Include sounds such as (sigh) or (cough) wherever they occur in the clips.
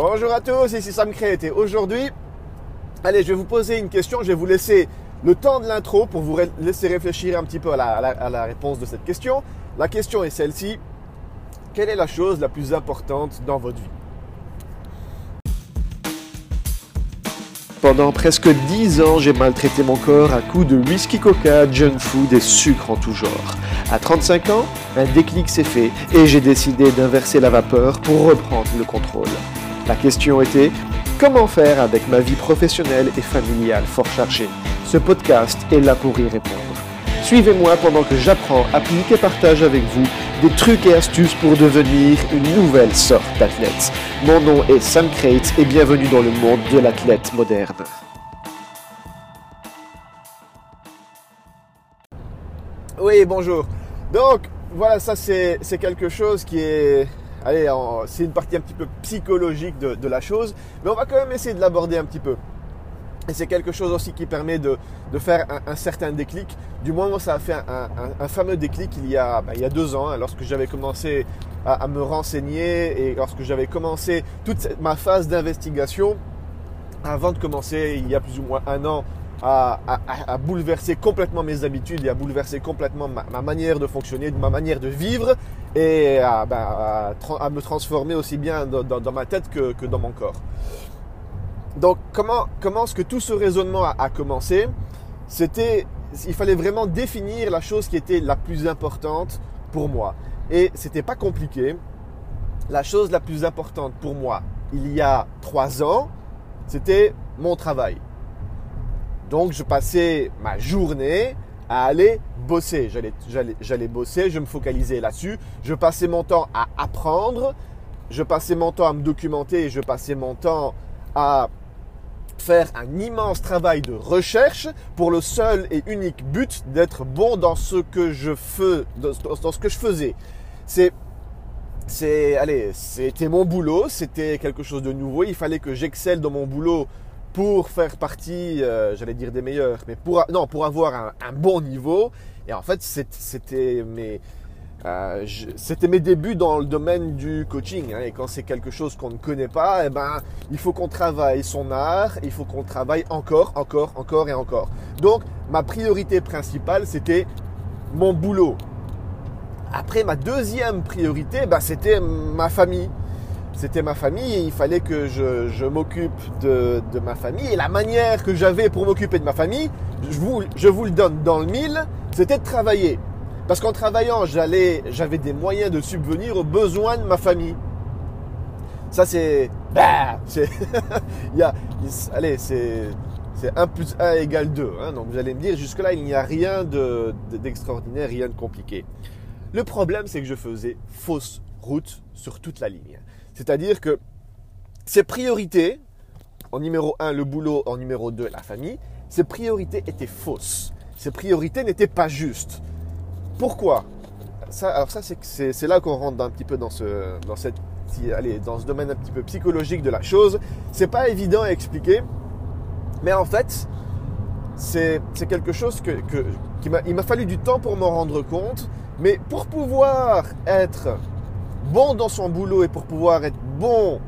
Bonjour à tous, ici Sam et aujourd'hui, allez, je vais vous poser une question, je vais vous laisser le temps de l'intro pour vous laisser réfléchir un petit peu à la, à la réponse de cette question. La question est celle-ci, quelle est la chose la plus importante dans votre vie? Pendant presque 10 ans, j'ai maltraité mon corps à coups de whisky coca, junk food et sucre en tout genre. À 35 ans, un déclic s'est fait et j'ai décidé d'inverser la vapeur pour reprendre le contrôle. La question était comment faire avec ma vie professionnelle et familiale fort chargée Ce podcast est là pour y répondre. Suivez-moi pendant que j'apprends, applique et partage avec vous des trucs et astuces pour devenir une nouvelle sorte d'athlète. Mon nom est Sam Crate et bienvenue dans le monde de l'athlète moderne. Oui, bonjour. Donc, voilà, ça c'est quelque chose qui est... Allez, c'est une partie un petit peu psychologique de, la chose, mais on va quand même essayer de l'aborder un petit peu. Et c'est quelque chose aussi qui permet de, faire un, certain déclic. Du moins, moi, ça a fait un, fameux déclic il y a, bah, il y a deux ans, hein, lorsque j'avais commencé à, me renseigner et lorsque j'avais commencé toute ma phase d'investigation, avant de commencer, il y a plus ou moins un an, à, bouleverser complètement mes habitudes et à bouleverser complètement ma, manière de fonctionner, ma manière de vivre et à, bah, me transformer aussi bien dans, ma tête que dans mon corps. Donc, comment, comment est-ce que tout ce raisonnement a, commencé? C'était, il fallait vraiment définir la chose qui était la plus importante pour moi. Et c'était pas compliqué. La chose la plus importante pour moi, il y a trois ans, c'était mon travail. Donc, je passais ma journée à aller bosser. J'allais, bosser, je me focalisais là-dessus. Je passais mon temps à apprendre. Je passais mon temps à me documenter je passais mon temps à faire un immense travail de recherche pour le seul et unique but d'être bon dans ce que je fais, dans ce que je faisais. C'est c'est allez, c'était mon boulot, c'était quelque chose de nouveau, il fallait que j'excelle dans mon boulot pour faire partie, euh, j'allais dire des meilleurs, mais pour non, pour avoir un, bon niveau et en fait, c'était mes euh, mes débuts dans le domaine du coaching. Hein, et quand c'est quelque chose qu'on ne connaît pas, eh ben, il faut qu'on travaille son art, il faut qu'on travaille encore, encore, encore et encore. Donc, ma priorité principale, c'était mon boulot. Après, ma deuxième priorité, bah, c'était ma famille. C'était ma famille et il fallait que je, m'occupe de, ma famille. Et la manière que j'avais pour m'occuper de ma famille, je vous, le donne dans le mille, c'était de travailler. Parce qu'en travaillant, j'avais des moyens de subvenir aux besoins de ma famille. Ça, c'est. Bah, (laughs) y a, allez. C'est 1 plus 1 égale 2. Hein. donc vous allez me dire, jusque-là, il n'y a rien de, d'extraordinaire, rien de compliqué. Le problème, c'est que je faisais fausse route sur toute la ligne. C'est-à-dire que ces priorités, en numéro 1, le boulot, en numéro 2, la famille, ces priorités étaient fausses. Ces priorités n'étaient pas justes. Pourquoi? Ça, Alors ça, c'est là qu'on rentre un petit peu dans ce, dans cette, allez, dans ce domaine un petit peu psychologique de la chose. C'est pas évident à expliquer, mais en fait, c'est quelque chose que, qui il m'a fallu du temps pour m'en rendre compte. Mais pour pouvoir être bon dans son boulot et pour pouvoir être bon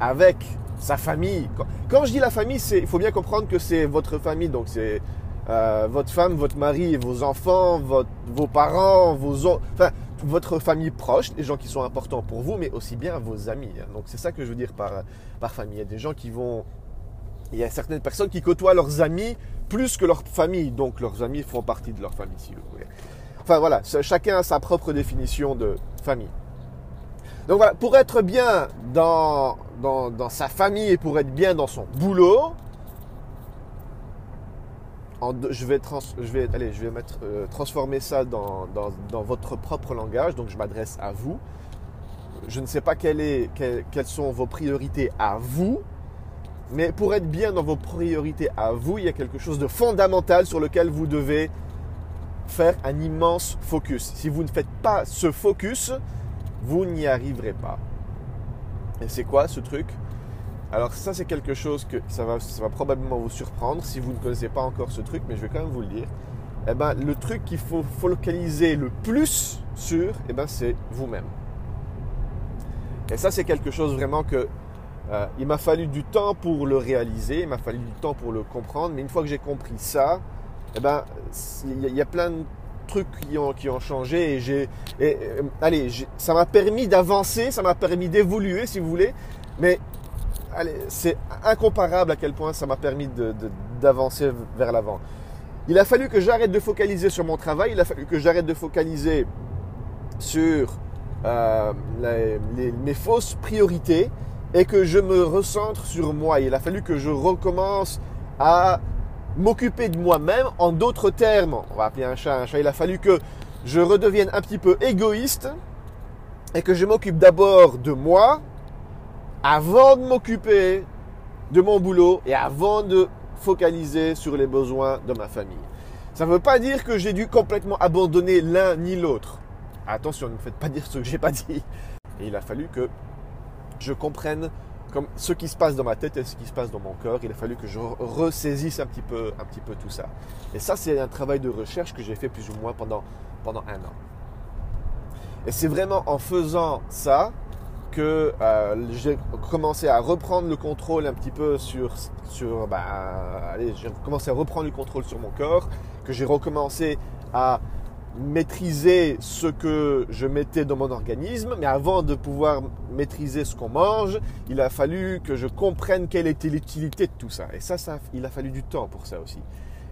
avec sa famille. Quand je dis la famille, il faut bien comprendre que c'est votre famille, donc c'est euh, votre femme, votre mari, vos enfants, vos parents, vos, enfin, votre famille proche, les gens qui sont importants pour vous, mais aussi bien vos amis. Hein. Donc c'est ça que je veux dire par, par famille. Il y a des gens qui vont... Il y a certaines personnes qui côtoient leurs amis plus que leur famille. Donc leurs amis font partie de leur famille, si vous voulez. Enfin voilà, chacun a sa propre définition de famille. Donc voilà, pour être bien dans, dans, dans sa famille et pour être bien dans son boulot, je vais, je vais, allez, je vais mettre, euh, transformer ça dans, votre propre langage. Donc, je m'adresse à vous. Je ne sais pas est, quelles sont vos priorités à vous, mais pour être bien dans vos priorités à vous, il y a quelque chose de fondamental sur lequel vous devez faire un immense focus. Si vous ne faites pas ce focus, vous n'y arriverez pas. Et c'est quoi ce truc? Alors ça c'est quelque chose que ça va, ça va probablement vous surprendre si vous ne connaissez pas encore ce truc, mais je vais quand même vous le dire. Eh ben, le truc qu'il faut focaliser le plus sur, eh ben, c'est vous-même. Et ça c'est quelque chose vraiment que Euh, il m'a fallu du temps pour le réaliser, il m'a fallu du temps pour le comprendre, mais une fois que j'ai compris ça, eh ben, il y, a plein de trucs qui ont, qui ont changé et j'ai, euh, allez, ça m'a permis d'avancer, ça m'a permis d'évoluer, si vous voulez, mais allez, c'est incomparable à quel point ça m'a permis d'avancer vers l'avant. Il a fallu que j'arrête de focaliser sur mon travail, il a fallu que j'arrête de focaliser sur euh, mes fausses priorités et que je me recentre sur moi. Il a fallu que je recommence à m'occuper de moi-même. En d'autres termes, on va appeler un chat un chat, il a fallu que je redevienne un petit peu égoïste et que je m'occupe d'abord de moi avant de m'occuper de mon boulot et avant de focaliser sur les besoins de ma famille. Ça ne veut pas dire que j'ai dû complètement abandonner l'un ni l'autre. Attention, ne me faites pas dire ce que j'ai pas dit. Et il a fallu que je comprenne comme ce qui se passe dans ma tête et ce qui se passe dans mon cœur. Il a fallu que je ressaisisse un petit peu, un petit peu tout ça. Et ça, c'est un travail de recherche que j'ai fait plus ou moins pendant, pendant un an. Et c'est vraiment en faisant ça que euh, j'ai commencé à reprendre le contrôle un petit peu sur, sur bah, allez, j'ai commencé à reprendre le contrôle sur mon corps, que j'ai recommencé à maîtriser ce que je mettais dans mon organisme, mais avant de pouvoir maîtriser ce qu'on mange, il a fallu que je comprenne quelle était l'utilité de tout ça. Et ça, ça, il a fallu du temps pour ça aussi.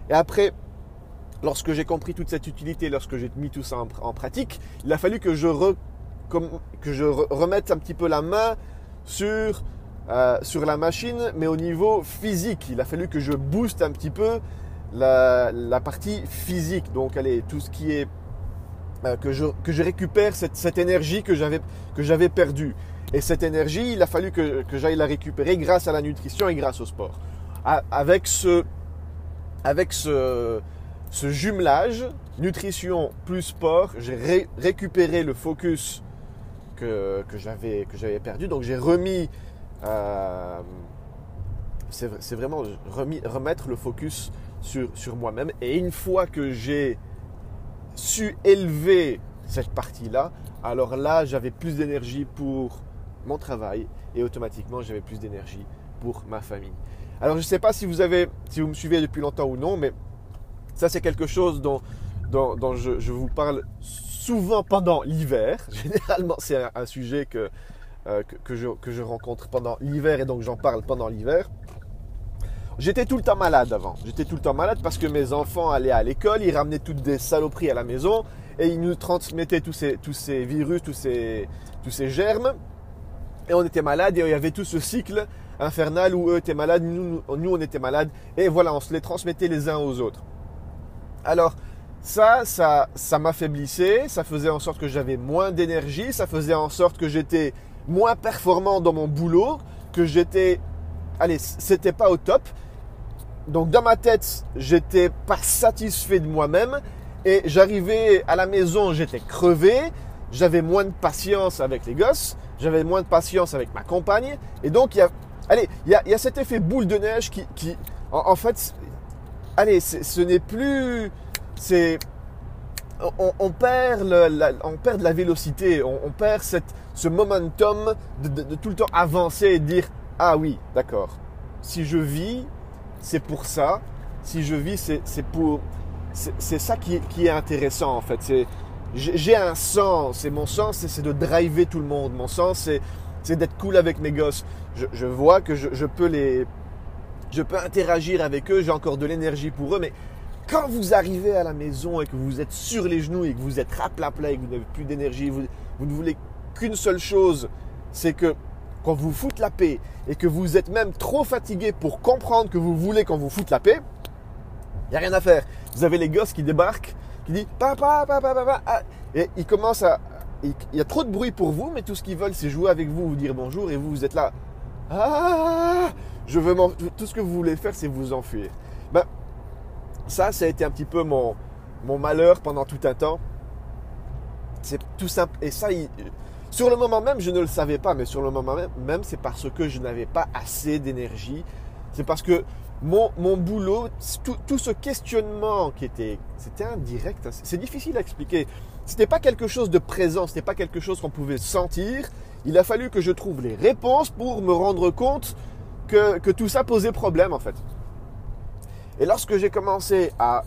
Et après, lorsque j'ai compris toute cette utilité, lorsque j'ai mis tout ça en, pratique, il a fallu que je, remette un petit peu la main sur, euh, sur la machine, mais au niveau physique. Il a fallu que je booste un petit peu la, partie physique. Donc, allez, tout ce qui est euh, que, je, que je récupère cette, cette énergie que j'avais, que j'avais perdue. Et cette énergie, il a fallu que, que j'aille la récupérer grâce à la nutrition et grâce au sport. avec ce, avec ce, ce jumelage, nutrition plus sport, j'ai récupéré le focus que, que, j'avais, que j'avais perdu. Donc j'ai remis, euh, c'est, vraiment remis, remettre le focus sur, sur moi-même. Et une fois que j'ai su élever cette partie-là, alors là, j'avais plus d'énergie pour mon travail et automatiquement, j'avais plus d'énergie pour ma famille. Alors, je ne sais pas si vous, avez, si vous me suivez depuis longtemps ou non, mais ça, c'est quelque chose dont, dont, je, vous parle souvent pendant l'hiver. (laughs) Généralement, c'est un, sujet que, euh, que, je, que je rencontre pendant l'hiver et donc j'en parle pendant l'hiver. J'étais tout le temps malade avant. J'étais tout le temps malade parce que mes enfants allaient à l'école, ils ramenaient toutes des saloperies à la maison et ils nous transmettaient tous ces, tous ces virus, tous ces, tous ces germes. Et on était malade et il y avait tout ce cycle infernal où eux étaient malades, nous, on était malades. Et voilà, on se les transmettait les uns aux autres. Alors, ça, ça, ça m'affaiblissait, ça faisait en sorte que j'avais moins d'énergie, ça faisait en sorte que j'étais moins performant dans mon boulot, que j'étais, allez, c'était pas au top. Donc dans ma tête, j'étais pas satisfait de moi-même et j'arrivais à la maison, j'étais crevé, j'avais moins de patience avec les gosses, j'avais moins de patience avec ma compagne et donc il y a, allez, il y a, cet effet boule de neige qui, qui en, fait, allez, ce n'est plus, c'est, on, perd on perd de la vélocité, on, perd cette, ce momentum de, de tout le temps avancer et dire ah oui, d'accord, si je vis c'est pour ça. Si je vis, c'est pour. C'est ça qui, est intéressant en fait. J'ai un sens et mon sens c'est de driver tout le monde. Mon sens c'est d'être cool avec mes gosses. Je, vois que je, peux les. Je peux interagir avec eux, j'ai encore de l'énergie pour eux, mais quand vous arrivez à la maison et que vous êtes sur les genoux et que vous êtes rapla et que vous n'avez plus d'énergie, vous ne voulez qu'une seule chose, c'est que quand vous foutez la paix et que vous êtes même trop fatigué pour comprendre que vous voulez qu'on vous foute la paix, il n'y a rien à faire. Vous avez les gosses qui débarquent, qui disent papa, papa, papa, ah. et ils commencent à. Il y a trop de bruit pour vous, mais tout ce qu'ils veulent, c'est jouer avec vous, vous dire bonjour, et vous, vous êtes là. Ah, je veux tout ce que vous voulez faire, c'est vous enfuir. Ben, ça, ça a été un petit peu mon, mon malheur pendant tout un temps. C'est tout simple. Et ça, il, sur le moment même, je ne le savais pas, mais sur le moment même, c'est parce que je n'avais pas assez d'énergie. C'est parce que mon, mon boulot, tout, ce questionnement qui était, c'était indirect, hein, c'est difficile à expliquer. C'était pas quelque chose de présent, c'était pas quelque chose qu'on pouvait sentir. Il a fallu que je trouve les réponses pour me rendre compte que, que tout ça posait problème en fait. Et lorsque j'ai commencé à,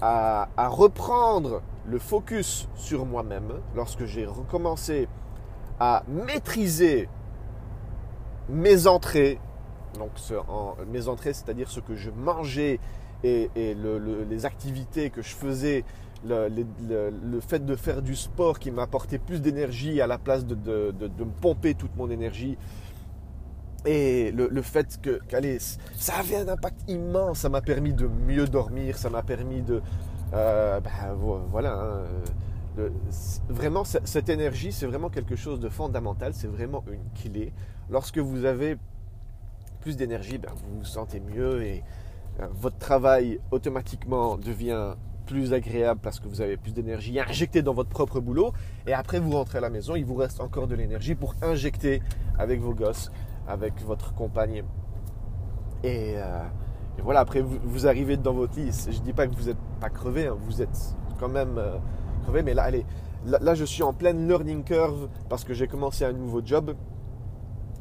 à, à, reprendre le focus sur moi-même, lorsque j'ai recommencé à maîtriser mes entrées, donc mes entrées, c'est-à-dire ce que je mangeais et, et le, le, les activités que je faisais, le, fait de faire du sport qui m'apportait plus d'énergie à la place de, me pomper toute mon énergie. Et le, fait que, allez, ça avait un impact immense, ça m'a permis de mieux dormir, ça m'a permis de... Euh, ben, voilà, hein, de, vraiment, cette énergie, c'est vraiment quelque chose de fondamental, c'est vraiment une clé. Lorsque vous avez plus d'énergie, ben, vous vous sentez mieux et euh, votre travail automatiquement devient plus agréable parce que vous avez plus d'énergie injectée dans votre propre boulot. Et après, vous rentrez à la maison, il vous reste encore de l'énergie pour injecter avec vos gosses, avec votre compagne. Et, euh, voilà, après, vous, arrivez dans votre lit. Je ne dis pas que vous n'êtes pas crevé, hein, vous êtes quand même euh, Mais là, allez, là, je suis en pleine learning curve parce que j'ai commencé un nouveau job.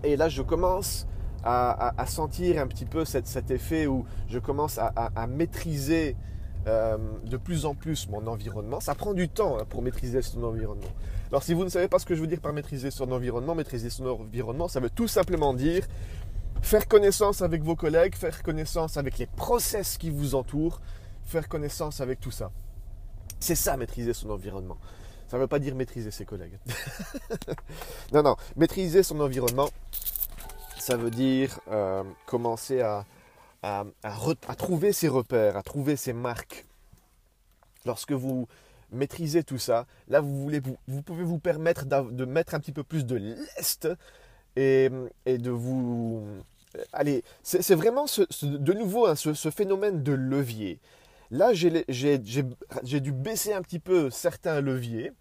Et là, je commence à, sentir un petit peu cet, effet où je commence à, à maîtriser euh, de plus en plus mon environnement. Ça prend du temps hein, pour maîtriser son environnement. Alors si vous ne savez pas ce que je veux dire par maîtriser son environnement, maîtriser son environnement, ça veut tout simplement dire faire connaissance avec vos collègues, faire connaissance avec les process qui vous entourent, faire connaissance avec tout ça. C'est ça, maîtriser son environnement. Ça ne veut pas dire maîtriser ses collègues. (laughs) non, non, maîtriser son environnement, ça veut dire euh, commencer à, trouver ses repères, à trouver ses marques. Lorsque vous maîtrisez tout ça, là vous, pouvez vous permettre de mettre un petit peu plus de lest et, de vous... Allez, c'est vraiment de nouveau hein, ce, phénomène de levier. Là, j'ai dû baisser un petit peu certains leviers.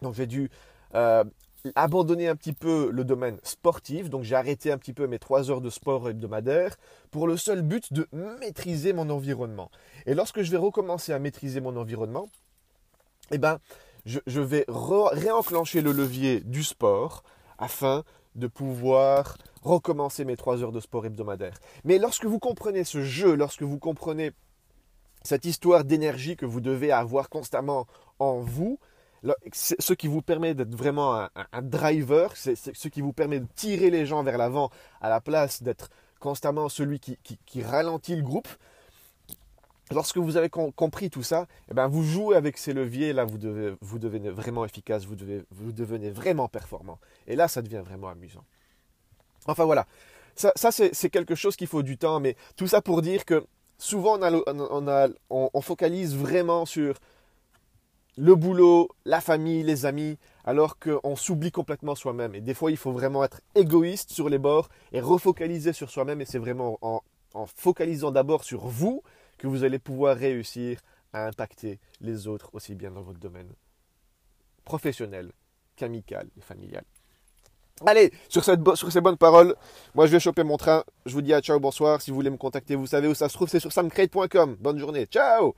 Donc j'ai dû euh, abandonner un petit peu le domaine sportif, donc j'ai arrêté un petit peu mes trois heures de sport hebdomadaire pour le seul but de maîtriser mon environnement. Et lorsque je vais recommencer à maîtriser mon environnement, eh ben, je, vais réenclencher le levier du sport afin de pouvoir recommencer mes trois heures de sport hebdomadaire. Mais lorsque vous comprenez ce jeu, lorsque vous comprenez cette histoire d'énergie que vous devez avoir constamment en vous, ce qui vous permet d'être vraiment un, driver, c'est ce qui vous permet de tirer les gens vers l'avant à la place d'être constamment celui qui, ralentit le groupe. Lorsque vous avez compris tout ça, eh ben vous jouez avec ces leviers, là vous, devez, vous devenez vraiment efficace, vous, devez, vous devenez vraiment performant. Et là, ça devient vraiment amusant. Enfin voilà, ça, c'est quelque chose qu'il faut du temps, mais tout ça pour dire que souvent on focalise vraiment sur le boulot, la famille, les amis, alors qu'on s'oublie complètement soi-même. Et des fois, il faut vraiment être égoïste sur les bords et refocaliser sur soi-même. Et c'est vraiment en, focalisant d'abord sur vous que vous allez pouvoir réussir à impacter les autres aussi bien dans votre domaine professionnel qu'amical et familial. Allez, sur, ces bonnes paroles, moi je vais choper mon train. Je vous dis à ciao, bonsoir. Si vous voulez me contacter, vous savez où ça se trouve, c'est sur samcrate.com. Bonne journée, ciao